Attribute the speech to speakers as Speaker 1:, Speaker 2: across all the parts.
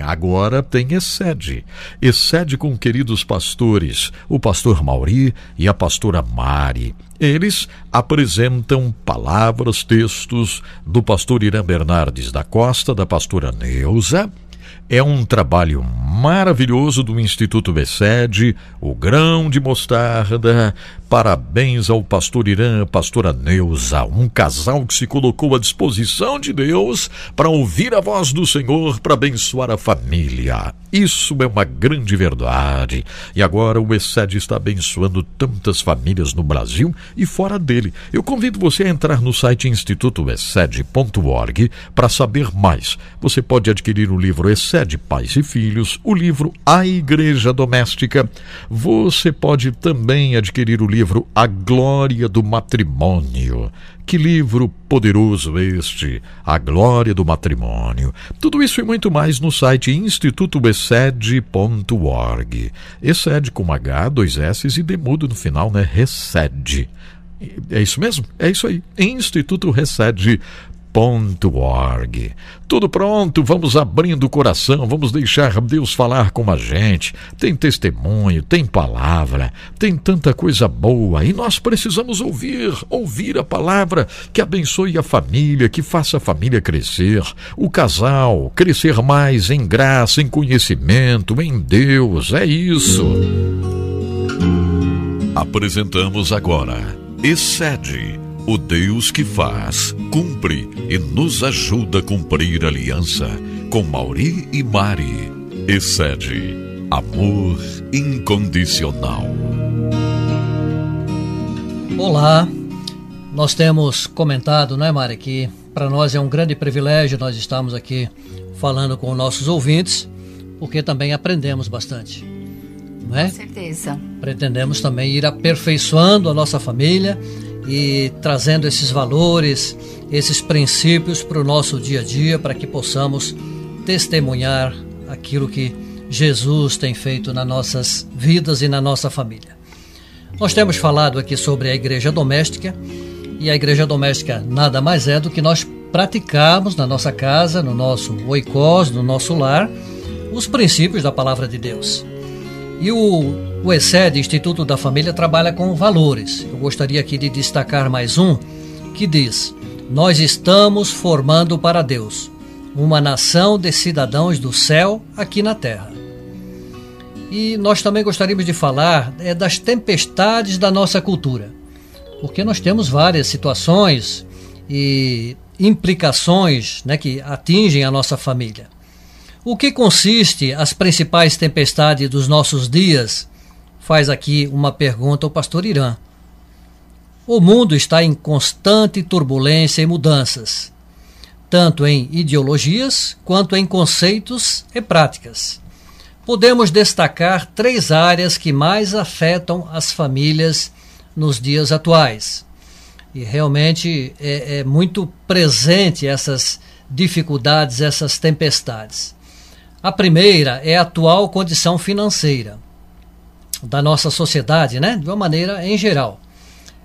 Speaker 1: Agora tem Excede. Excede com queridos pastores, o pastor Mauri e a pastora Mari. Eles apresentam palavras, textos do pastor Irã Bernardes da Costa, da pastora Neuza é um trabalho maravilhoso do Instituto Becede, o grão de mostarda. Parabéns ao pastor Irã, pastora Neuza, um casal que se colocou à disposição de Deus para ouvir a voz do Senhor para abençoar a família. Isso é uma grande verdade. E agora o Excede está abençoando tantas famílias no Brasil e fora dele. Eu convido você a entrar no site institutoexcede.org para saber mais. Você pode adquirir o livro Excede Pais e Filhos, o livro A Igreja Doméstica. Você pode também adquirir o livro A Glória do Matrimônio. Que livro poderoso este, A Glória do Matrimônio. Tudo isso e muito mais no site institutoexcede.org. Excede com H, dois S e demudo no final, né? Recede. É isso mesmo? É isso aí. Instituto Recede org. Tudo pronto, vamos abrindo o coração, vamos deixar Deus falar com a gente. Tem testemunho, tem palavra, tem tanta coisa boa e nós precisamos ouvir, ouvir a palavra que abençoe a família, que faça a família crescer, o casal crescer mais em graça, em conhecimento, em Deus. É isso. Apresentamos agora Excede o Deus que faz, cumpre e nos ajuda a cumprir a aliança com Mauri e Mari. Excede amor incondicional.
Speaker 2: Olá, nós temos comentado, não é, Mari, que para nós é um grande privilégio nós estamos aqui falando com nossos ouvintes, porque também aprendemos bastante. Não é?
Speaker 3: Com certeza.
Speaker 2: Pretendemos também ir aperfeiçoando a nossa família e trazendo esses valores, esses princípios para o nosso dia a dia, para que possamos testemunhar aquilo que Jesus tem feito nas nossas vidas e na nossa família. Nós temos falado aqui sobre a igreja doméstica, e a igreja doméstica nada mais é do que nós praticarmos na nossa casa, no nosso oikos, no nosso lar, os princípios da palavra de Deus. E o o ESED, Instituto da Família, trabalha com valores. Eu gostaria aqui de destacar mais um que diz: Nós estamos formando para Deus uma nação de cidadãos do céu aqui na terra. E nós também gostaríamos de falar é, das tempestades da nossa cultura, porque nós temos várias situações e implicações né, que atingem a nossa família. O que consiste as principais tempestades dos nossos dias faz aqui uma pergunta ao pastor Irã. O mundo está em constante turbulência e mudanças, tanto em ideologias quanto em conceitos e práticas. Podemos destacar três áreas que mais afetam as famílias nos dias atuais. E realmente é, é muito presente essas dificuldades, essas tempestades. A primeira é a atual condição financeira da nossa sociedade, né? De uma maneira em geral.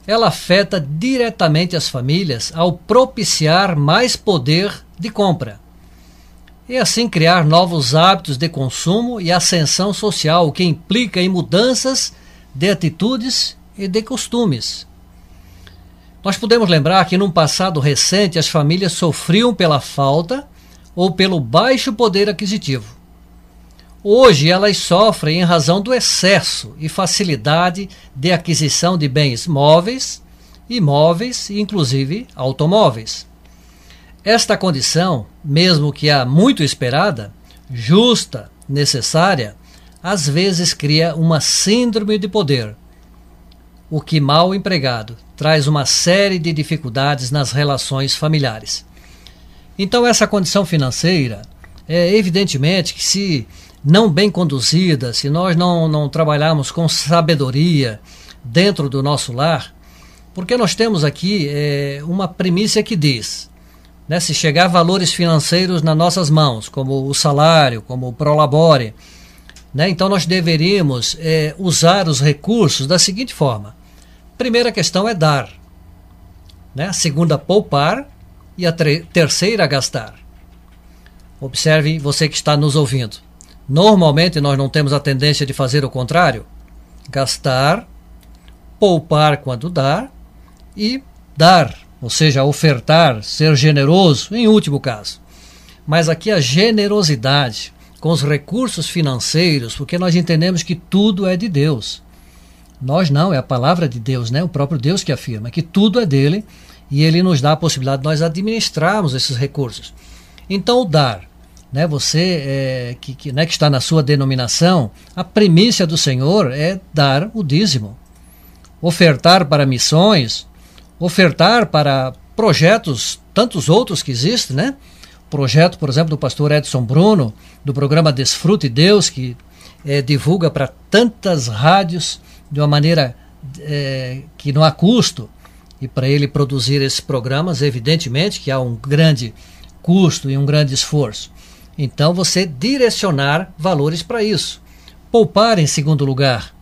Speaker 2: Ela afeta diretamente as famílias ao propiciar mais poder de compra. E assim criar novos hábitos de consumo e ascensão social, o que implica em mudanças de atitudes e de costumes. Nós podemos lembrar que num passado recente as famílias sofriam pela falta ou pelo baixo poder aquisitivo. Hoje elas sofrem em razão do excesso e facilidade de aquisição de bens móveis, imóveis e inclusive automóveis. Esta condição, mesmo que a muito esperada, justa, necessária, às vezes cria uma síndrome de poder, o que mal empregado traz uma série de dificuldades nas relações familiares. Então essa condição financeira é evidentemente que se não bem conduzida, se nós não, não trabalharmos com sabedoria dentro do nosso lar, porque nós temos aqui é, uma primícia que diz: né, se chegar valores financeiros nas nossas mãos, como o salário, como o prolabore, né, então nós deveríamos é, usar os recursos da seguinte forma: primeira questão é dar, né, a segunda, poupar e a terceira, gastar. Observe você que está nos ouvindo. Normalmente nós não temos a tendência de fazer o contrário: gastar, poupar quando dar e dar, ou seja, ofertar, ser generoso, em último caso. Mas aqui a generosidade com os recursos financeiros, porque nós entendemos que tudo é de Deus. Nós não, é a palavra de Deus, né? O próprio Deus que afirma que tudo é dele e ele nos dá a possibilidade de nós administrarmos esses recursos. Então, o dar, né? Você é, que, que, né, que está na sua denominação, a primícia do Senhor é dar o dízimo, ofertar para missões, ofertar para projetos, tantos outros que existem, né? Projeto, por exemplo, do pastor Edson Bruno, do programa Desfrute Deus, que é, divulga para tantas rádios de uma maneira é, que não há custo. E para ele produzir esses programas, evidentemente que há um grande custo e um grande esforço. Então você direcionar valores para isso. Poupar em segundo lugar.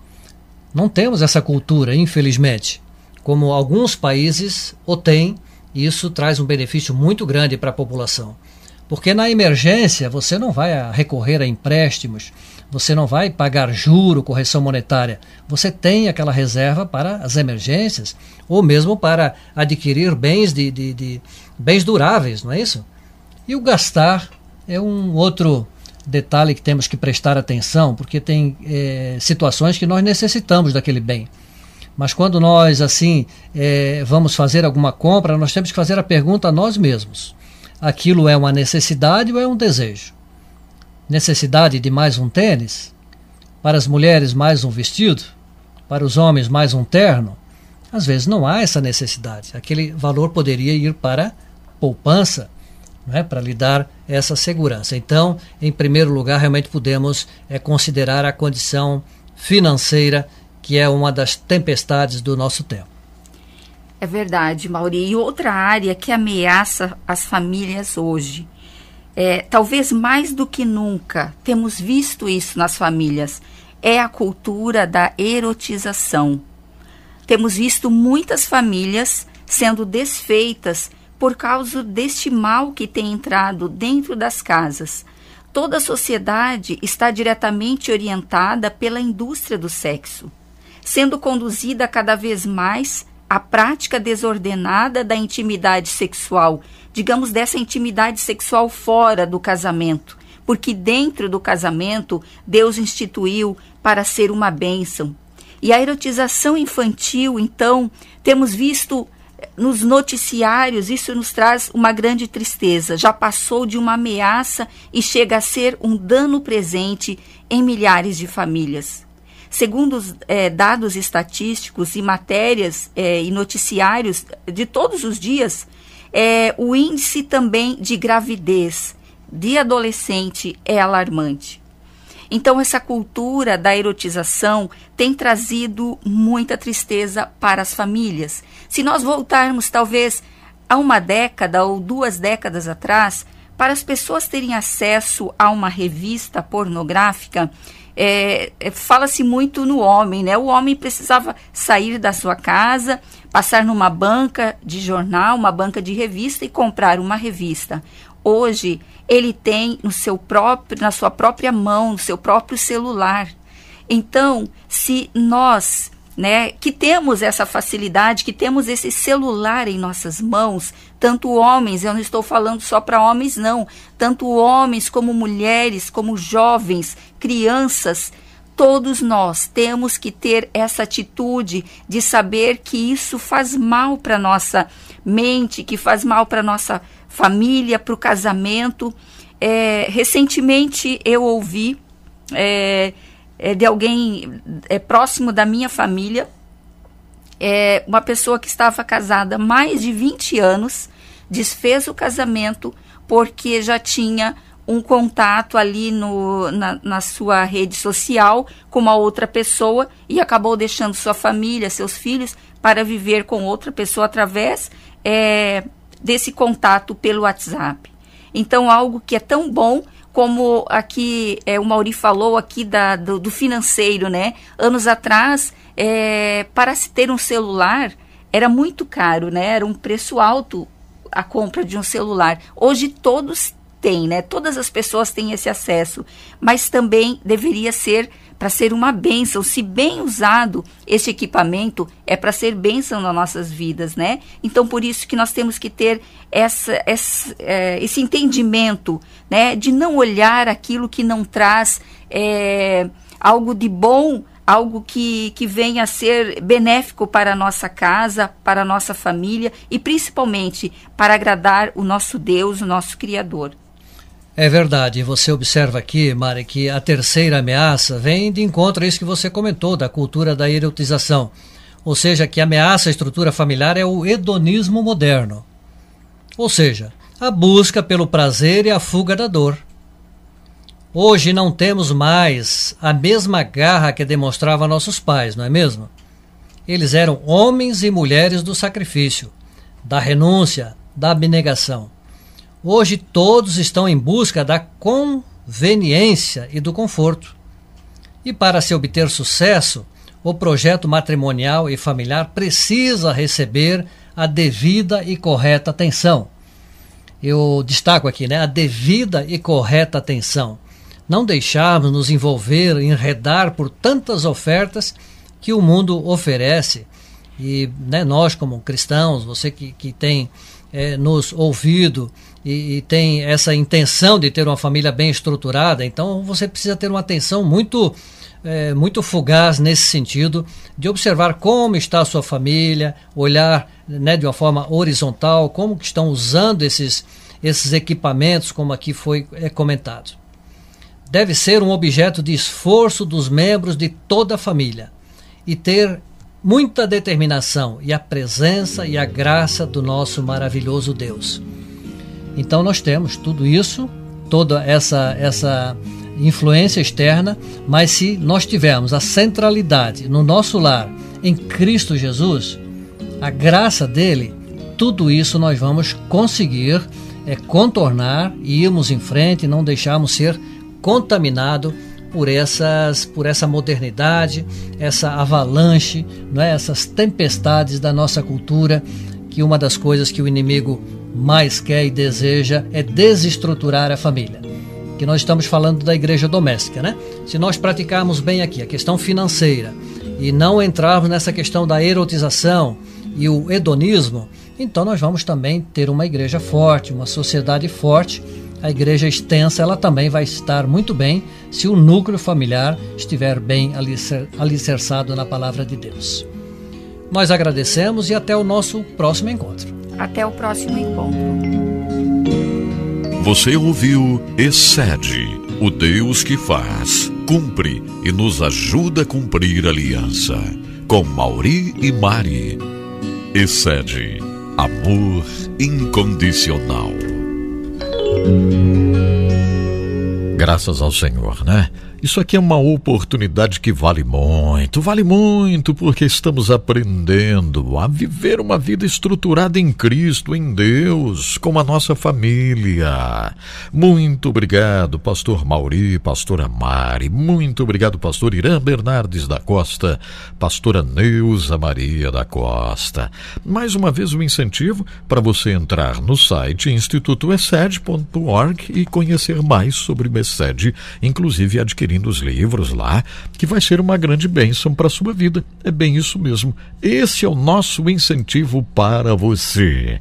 Speaker 2: Não temos essa cultura, infelizmente. Como alguns países o têm, isso traz um benefício muito grande para a população. Porque na emergência você não vai recorrer a empréstimos, você não vai pagar juro, correção monetária. Você tem aquela reserva para as emergências ou mesmo para adquirir bens de, de, de bens duráveis, não é isso? E o gastar é um outro detalhe que temos que prestar atenção, porque tem é, situações que nós necessitamos daquele bem. Mas quando nós assim é, vamos fazer alguma compra, nós temos que fazer a pergunta a nós mesmos: aquilo é uma necessidade ou é um desejo? necessidade de mais um tênis, para as mulheres mais um vestido, para os homens mais um terno, às vezes não há essa necessidade. Aquele valor poderia ir para poupança, não é? para lhe dar essa segurança. Então, em primeiro lugar, realmente podemos é, considerar a condição financeira, que é uma das tempestades do nosso tempo.
Speaker 3: É verdade, Mauri. E outra área que ameaça as famílias hoje é, talvez mais do que nunca temos visto isso nas famílias, é a cultura da erotização. Temos visto muitas famílias sendo desfeitas por causa deste mal que tem entrado dentro das casas. Toda a sociedade está diretamente orientada pela indústria do sexo, sendo conduzida cada vez mais à prática desordenada da intimidade sexual digamos, dessa intimidade sexual fora do casamento. Porque dentro do casamento, Deus instituiu para ser uma bênção. E a erotização infantil, então, temos visto nos noticiários, isso nos traz uma grande tristeza. Já passou de uma ameaça e chega a ser um dano presente em milhares de famílias. Segundo os é, dados estatísticos e matérias é, e noticiários de todos os dias, é, o índice também de gravidez de adolescente é alarmante. Então, essa cultura da erotização tem trazido muita tristeza para as famílias. Se nós voltarmos, talvez, a uma década ou duas décadas atrás, para as pessoas terem acesso a uma revista pornográfica, é, é, fala-se muito no homem, né? O homem precisava sair da sua casa, passar numa banca de jornal, uma banca de revista e comprar uma revista. Hoje ele tem no seu próprio, na sua própria mão, no seu próprio celular. Então, se nós né, que temos essa facilidade, que temos esse celular em nossas mãos, tanto homens, eu não estou falando só para homens, não, tanto homens como mulheres, como jovens, crianças, todos nós temos que ter essa atitude de saber que isso faz mal para nossa mente, que faz mal para nossa família, para o casamento. É, recentemente eu ouvi é, é, de alguém é, próximo da minha família, é, uma pessoa que estava casada há mais de 20 anos, desfez o casamento porque já tinha um contato ali no, na, na, sua rede social com uma outra pessoa e acabou deixando sua família, seus filhos, para viver com outra pessoa através é, desse contato pelo WhatsApp. Então, algo que é tão bom como aqui é, o Mauri falou aqui da, do, do financeiro, né? Anos atrás, é, para se ter um celular era muito caro, né? Era um preço alto a compra de um celular. Hoje todos tem, né? Todas as pessoas têm esse acesso, mas também deveria ser para ser uma bênção. Se bem usado, esse equipamento é para ser bênção nas nossas vidas, né? Então, por isso que nós temos que ter essa, essa é, esse entendimento, né? De não olhar aquilo que não traz é, algo de bom algo que, que venha a ser benéfico para a nossa casa, para a nossa família e principalmente para agradar o nosso Deus, o nosso Criador.
Speaker 2: É verdade, você observa aqui, Mari, que a terceira ameaça vem de encontro a isso que você comentou, da cultura da erotização. Ou seja, que ameaça à estrutura familiar é o hedonismo moderno. Ou seja, a busca pelo prazer e a fuga da dor. Hoje não temos mais a mesma garra que demonstrava nossos pais, não é mesmo? Eles eram homens e mulheres do sacrifício, da renúncia, da abnegação. Hoje todos estão em busca da conveniência e do conforto. E para se obter sucesso, o projeto matrimonial e familiar precisa receber a devida e correta atenção. Eu destaco aqui, né, a devida e correta atenção não deixarmos nos envolver, enredar por tantas ofertas que o mundo oferece. E né, nós, como cristãos, você que, que tem é, nos ouvido e, e, tem essa intenção de ter uma família bem estruturada, então você precisa ter uma atenção muito, é, muito fugaz nesse sentido, de observar como está a sua família, olhar né, de uma forma horizontal, como que estão usando esses, esses equipamentos, como aqui foi é, comentado deve ser um objeto de esforço dos membros de toda a família e ter muita determinação e a presença e a graça do nosso maravilhoso Deus. Então nós temos tudo isso, toda essa essa influência externa, mas se nós tivermos a centralidade no nosso lar em Cristo Jesus, a graça dele, tudo isso nós vamos conseguir é contornar e irmos em frente, não deixarmos ser contaminado por essas por essa modernidade, essa avalanche, não é? essas tempestades da nossa cultura, que uma das coisas que o inimigo mais quer e deseja é desestruturar a família. Que nós estamos falando da igreja doméstica, né? Se nós praticarmos bem aqui a questão financeira e não entrarmos nessa questão da erotização e o hedonismo, então nós vamos também ter uma igreja forte, uma sociedade forte a igreja extensa ela também vai estar muito bem se o núcleo familiar estiver bem alicer, alicerçado na palavra de Deus. Nós agradecemos e até o nosso próximo encontro.
Speaker 3: Até o próximo encontro.
Speaker 1: Você ouviu Excede, o Deus que faz, cumpre e nos ajuda a cumprir a aliança. Com Mauri e Mari. Excede, amor incondicional. Graças ao Senhor, né? Isso aqui é uma oportunidade que vale muito, vale muito, porque estamos aprendendo a viver uma vida estruturada em Cristo, em Deus, com a nossa família. Muito obrigado, Pastor Mauri, Pastora Mari, muito obrigado, Pastor Irã Bernardes da Costa, Pastora Neuza Maria da Costa. Mais uma vez o um incentivo para você entrar no site institutoessed.org e conhecer mais sobre o inclusive adquirir adquirindo os livros lá, que vai ser uma grande bênção para a sua vida. É bem isso mesmo. Esse é o nosso incentivo para você.